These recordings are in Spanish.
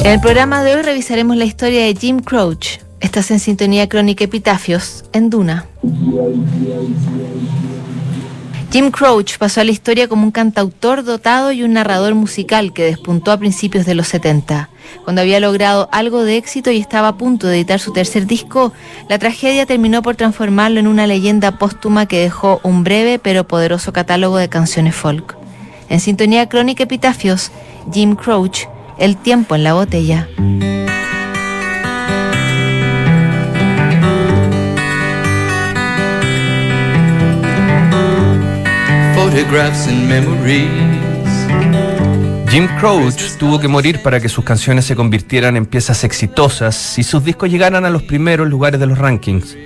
En el programa de hoy revisaremos la historia de Jim Croce. Estás en sintonía crónica Epitafios en Duna. Jim Croce pasó a la historia como un cantautor dotado y un narrador musical que despuntó a principios de los 70. Cuando había logrado algo de éxito y estaba a punto de editar su tercer disco, la tragedia terminó por transformarlo en una leyenda póstuma que dejó un breve pero poderoso catálogo de canciones folk. En sintonía crónica Epitafios, Jim Croce, El tiempo en la botella. Jim Croce tuvo que morir para que sus canciones se convirtieran en piezas exitosas y sus discos llegaran a los primeros lugares de los rankings.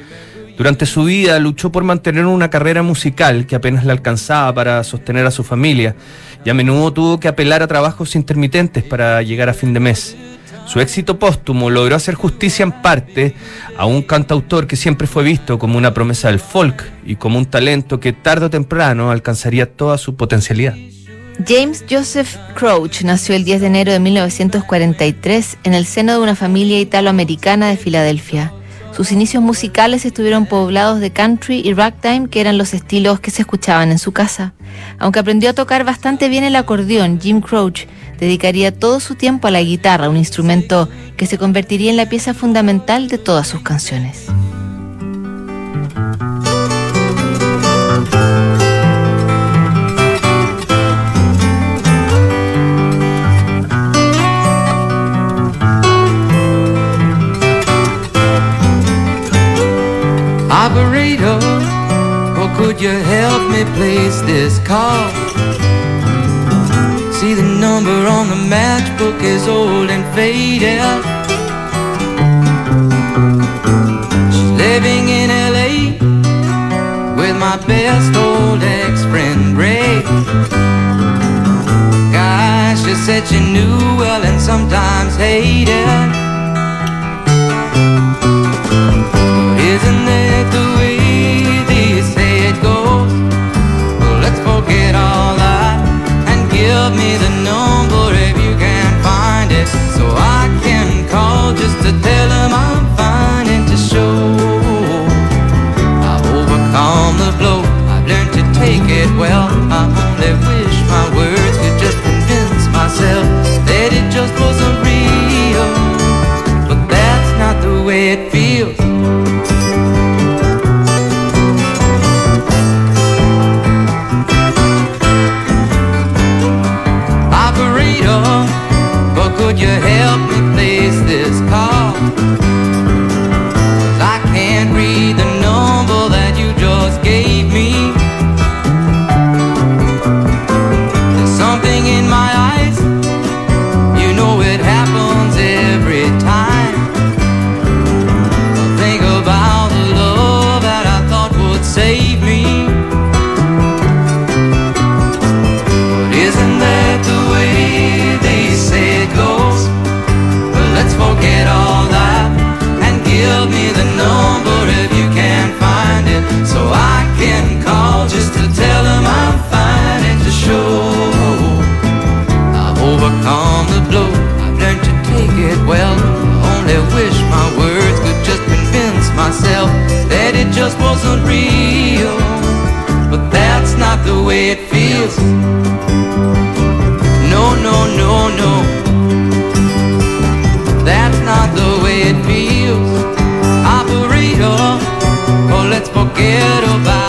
Durante su vida luchó por mantener una carrera musical que apenas le alcanzaba para sostener a su familia y a menudo tuvo que apelar a trabajos intermitentes para llegar a fin de mes. Su éxito póstumo logró hacer justicia en parte a un cantautor que siempre fue visto como una promesa del folk y como un talento que tarde o temprano alcanzaría toda su potencialidad. James Joseph Crouch nació el 10 de enero de 1943 en el seno de una familia italoamericana de Filadelfia. Sus inicios musicales estuvieron poblados de country y ragtime, que eran los estilos que se escuchaban en su casa. Aunque aprendió a tocar bastante bien el acordeón, Jim Crouch dedicaría todo su tiempo a la guitarra, un instrumento que se convertiría en la pieza fundamental de todas sus canciones. Could you help me place this call? See the number on the matchbook is old and faded. She's living in LA with my best old ex-friend Ray. Gosh, she said she knew well and sometimes hated. Isn't that the way it feels. No, no, no, no. That's not the way it feels. Operator, oh, oh, let's forget about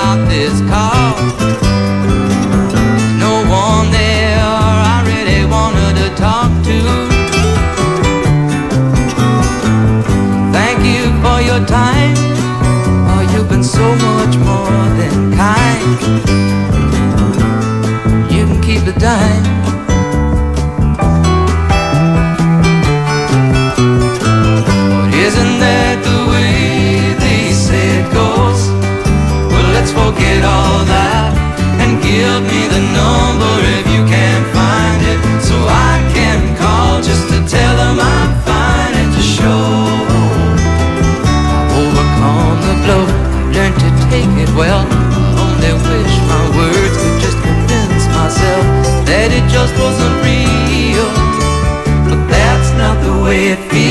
it feels.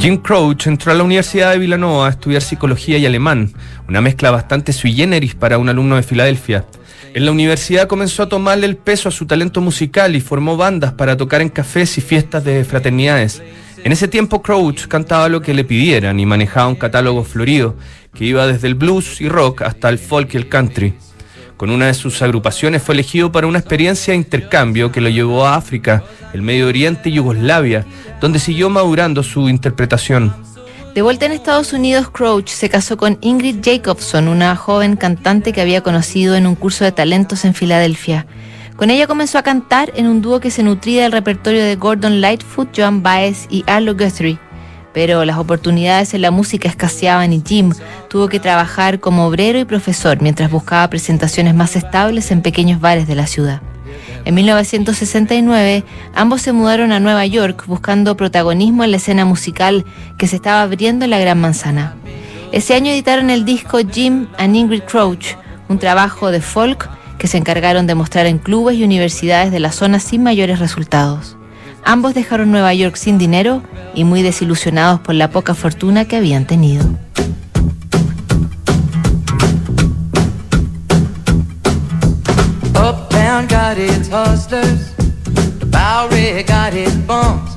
Jim Crouch entró a la Universidad de Villanova a estudiar psicología y alemán, una mezcla bastante sui generis para un alumno de Filadelfia. En la universidad comenzó a tomarle el peso a su talento musical y formó bandas para tocar en cafés y fiestas de fraternidades. En ese tiempo Crouch cantaba lo que le pidieran y manejaba un catálogo florido que iba desde el blues y rock hasta el folk y el country. Con una de sus agrupaciones fue elegido para una experiencia de intercambio que lo llevó a África, el Medio Oriente y Yugoslavia, donde siguió madurando su interpretación. De vuelta en Estados Unidos, Crouch se casó con Ingrid Jacobson, una joven cantante que había conocido en un curso de talentos en Filadelfia. Con ella comenzó a cantar en un dúo que se nutría del repertorio de Gordon Lightfoot, Joan Baez y Arlo Guthrie. Pero las oportunidades en la música escaseaban y Jim tuvo que trabajar como obrero y profesor mientras buscaba presentaciones más estables en pequeños bares de la ciudad. En 1969, ambos se mudaron a Nueva York buscando protagonismo en la escena musical que se estaba abriendo en la Gran Manzana. Ese año editaron el disco Jim and Ingrid Crouch, un trabajo de folk que se encargaron de mostrar en clubes y universidades de la zona sin mayores resultados. Ambos dejaron Nueva York sin dinero y muy desilusionados por la poca fortuna que habían tenido. Uptown got its hustlers, the Bowery got its bums.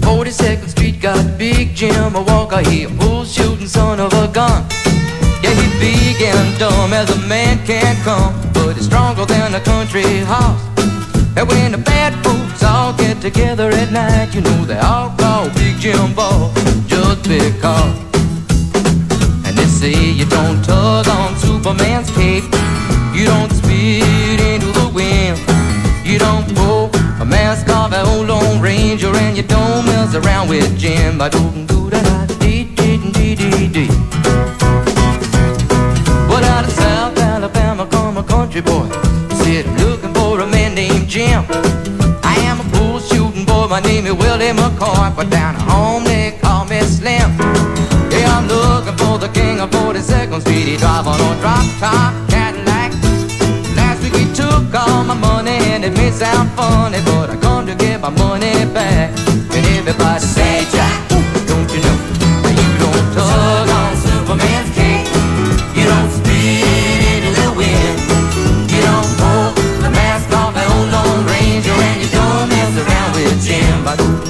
42nd Street got Big Jim, walker, he a bull shooting son of a gun. Yeah, he's big and dumb as a man can come, but he's stronger than a country horse. And when the bad all get together at night, you know they all call Big Jim Ball just because. And they say you don't tug on Superman's cape, you don't spit into the wind, you don't pull a mask off an old Lone Ranger, and you don't mess around with Jim. I don't do dee dee. Well, out of South Alabama come a country boy. Said looking for a man named Jim. My name is Willie McCoy. But down home they call me Slim. Yeah, I'm looking for the king of 42nd Street. He drive on a drop top Cadillac. Last week he took all my money and it may sound funny, but I come to get my money back. back.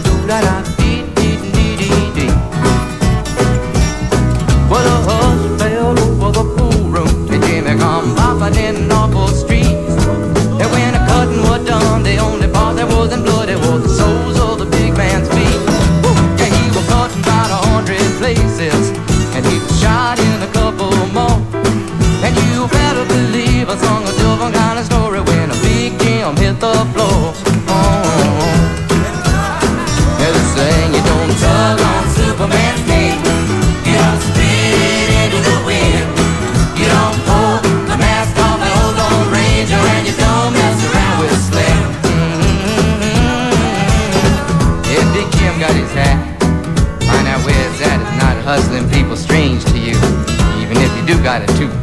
got it too.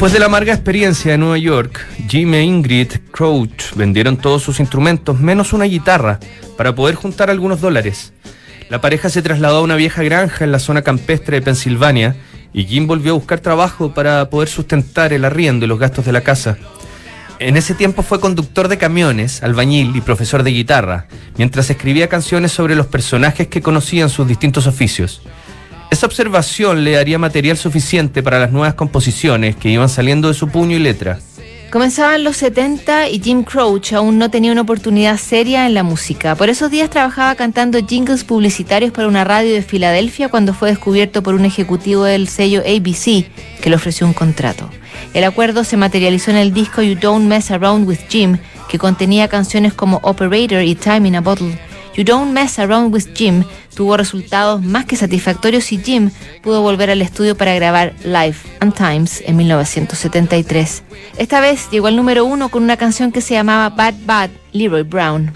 Después de la amarga experiencia de Nueva York, Jim e Ingrid Crouch vendieron todos sus instrumentos menos una guitarra para poder juntar algunos dólares. La pareja se trasladó a una vieja granja en la zona campestre de Pensilvania y Jim volvió a buscar trabajo para poder sustentar el arriendo y los gastos de la casa. En ese tiempo fue conductor de camiones, albañil y profesor de guitarra, mientras escribía canciones sobre los personajes que conocían sus distintos oficios. Esa observación le daría material suficiente para las nuevas composiciones que iban saliendo de su puño y letra. Comenzaban los 70 y Jim Crouch aún no tenía una oportunidad seria en la música. Por esos días trabajaba cantando jingles publicitarios para una radio de Filadelfia cuando fue descubierto por un ejecutivo del sello ABC que le ofreció un contrato. El acuerdo se materializó en el disco You Don't Mess Around with Jim, que contenía canciones como Operator y Time in a Bottle. You Don't Mess Around with Jim tuvo resultados más que satisfactorios y Jim pudo volver al estudio para grabar Life and Times en 1973. Esta vez llegó al número uno con una canción que se llamaba Bad Bad Leroy Brown.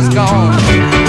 is gone.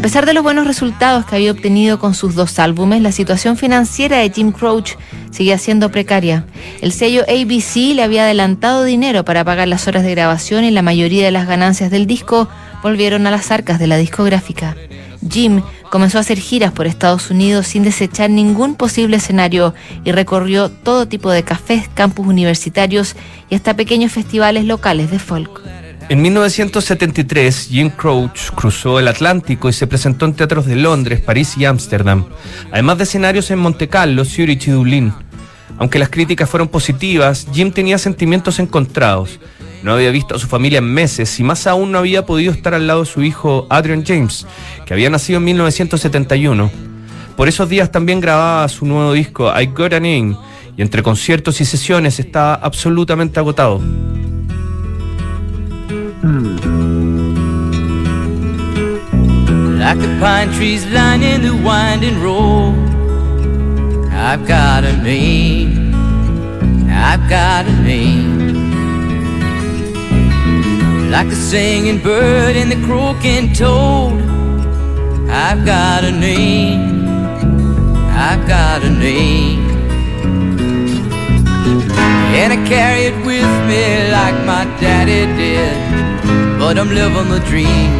A pesar de los buenos resultados que había obtenido con sus dos álbumes, la situación financiera de Jim Crouch seguía siendo precaria. El sello ABC le había adelantado dinero para pagar las horas de grabación y la mayoría de las ganancias del disco volvieron a las arcas de la discográfica. Jim comenzó a hacer giras por Estados Unidos sin desechar ningún posible escenario y recorrió todo tipo de cafés, campus universitarios y hasta pequeños festivales locales de folk. En 1973, Jim Crouch cruzó el Atlántico y se presentó en teatros de Londres, París y Ámsterdam, además de escenarios en Monte Carlo, Zurich y Dublín. Aunque las críticas fueron positivas, Jim tenía sentimientos encontrados. No había visto a su familia en meses y más aún no había podido estar al lado de su hijo Adrian James, que había nacido en 1971. Por esos días también grababa su nuevo disco I Got a Name y entre conciertos y sesiones estaba absolutamente agotado. Hmm. Like the pine trees lining the winding road. I've got a name. I've got a name. Like the singing bird and the croaking toad. I've got a name. I've got a name. And I carry it with me like my daddy did. But I'm living the dream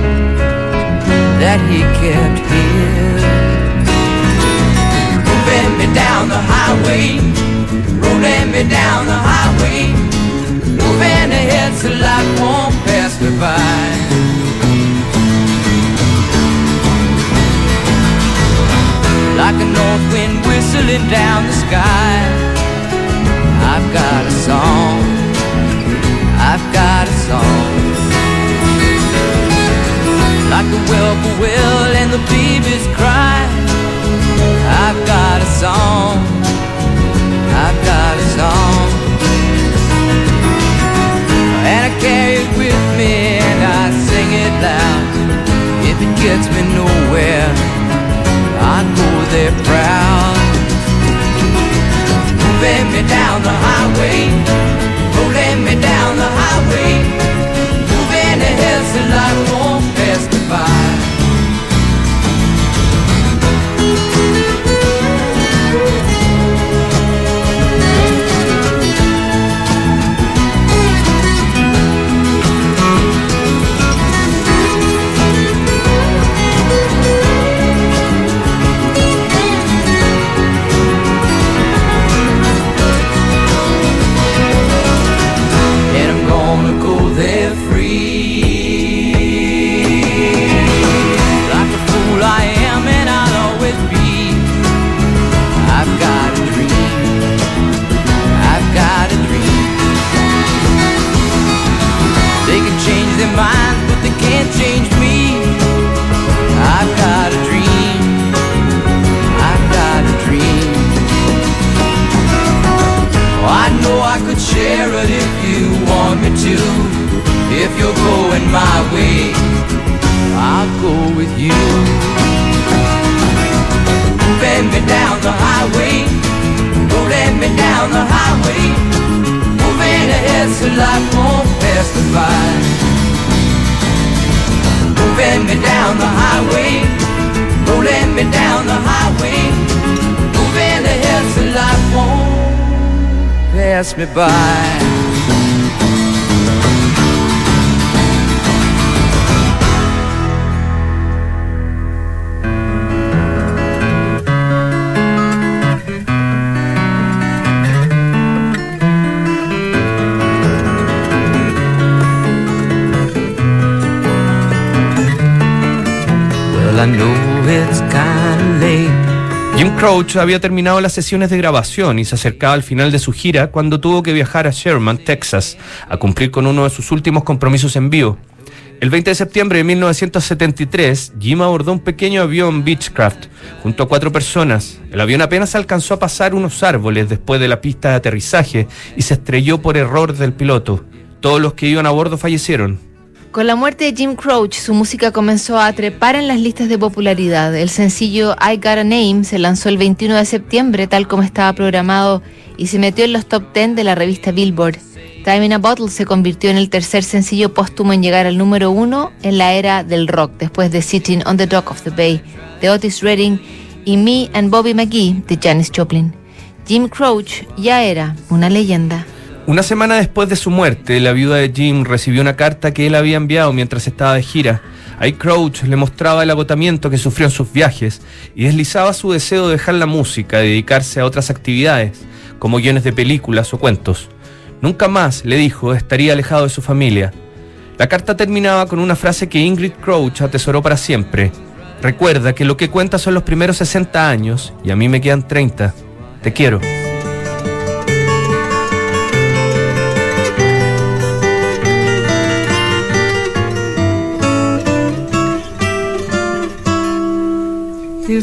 that he kept here. Moving me down the highway, rolling me down the highway, moving ahead so life won't pass me by. Like a north wind whistling down the sky, I've got a song. I've got a song like the whippoorwill and the babies cry. I've got a song, I've got a song, and I carry it with me and I sing it loud. If it gets me nowhere, I go there proud. Moving me down the highway, going my way, I'll go with you. Moving me down the highway, rolling me down the highway, moving ahead so life won't pass me by. Moving me down the highway, rolling me down the highway, moving ahead so life won't pass me by. Jim Crouch había terminado las sesiones de grabación y se acercaba al final de su gira cuando tuvo que viajar a Sherman, Texas, a cumplir con uno de sus últimos compromisos en vivo. El 20 de septiembre de 1973, Jim abordó un pequeño avión Beechcraft junto a cuatro personas. El avión apenas alcanzó a pasar unos árboles después de la pista de aterrizaje y se estrelló por error del piloto. Todos los que iban a bordo fallecieron. Con la muerte de Jim Crouch, su música comenzó a trepar en las listas de popularidad. El sencillo I Got a Name se lanzó el 21 de septiembre, tal como estaba programado, y se metió en los top 10 de la revista Billboard. Time in a Bottle se convirtió en el tercer sencillo póstumo en llegar al número uno en la era del rock, después de Sitting on the Dock of the Bay, de Otis Redding, y Me and Bobby McGee, de Janis Joplin. Jim Crouch ya era una leyenda. Una semana después de su muerte, la viuda de Jim recibió una carta que él había enviado mientras estaba de gira. Ahí Crouch le mostraba el agotamiento que sufrió en sus viajes y deslizaba su deseo de dejar la música y dedicarse a otras actividades, como guiones de películas o cuentos. Nunca más, le dijo, estaría alejado de su familia. La carta terminaba con una frase que Ingrid Crouch atesoró para siempre. Recuerda que lo que cuenta son los primeros 60 años y a mí me quedan 30. Te quiero.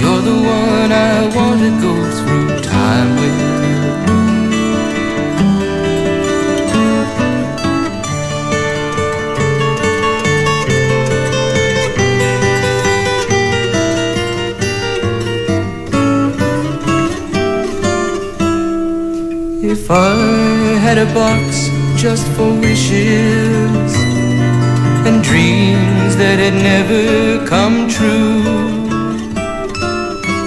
you're the one I want to go through time with. If I had a box just for wishes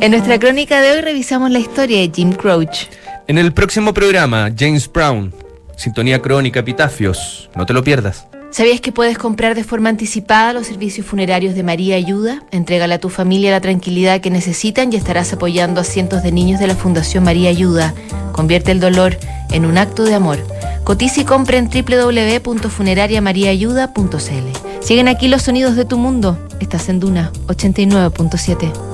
En nuestra crónica de hoy revisamos la historia de Jim Croce. En el próximo programa, James Brown, Sintonía Crónica, Epitafios. No te lo pierdas. ¿Sabías que puedes comprar de forma anticipada los servicios funerarios de María Ayuda? Entrégale a tu familia la tranquilidad que necesitan y estarás apoyando a cientos de niños de la Fundación María Ayuda. Convierte el dolor en un acto de amor. Cotiza y compra en www.funerariamariaayuda.cl. Siguen aquí los sonidos de tu mundo. Estás en Duna 89.7.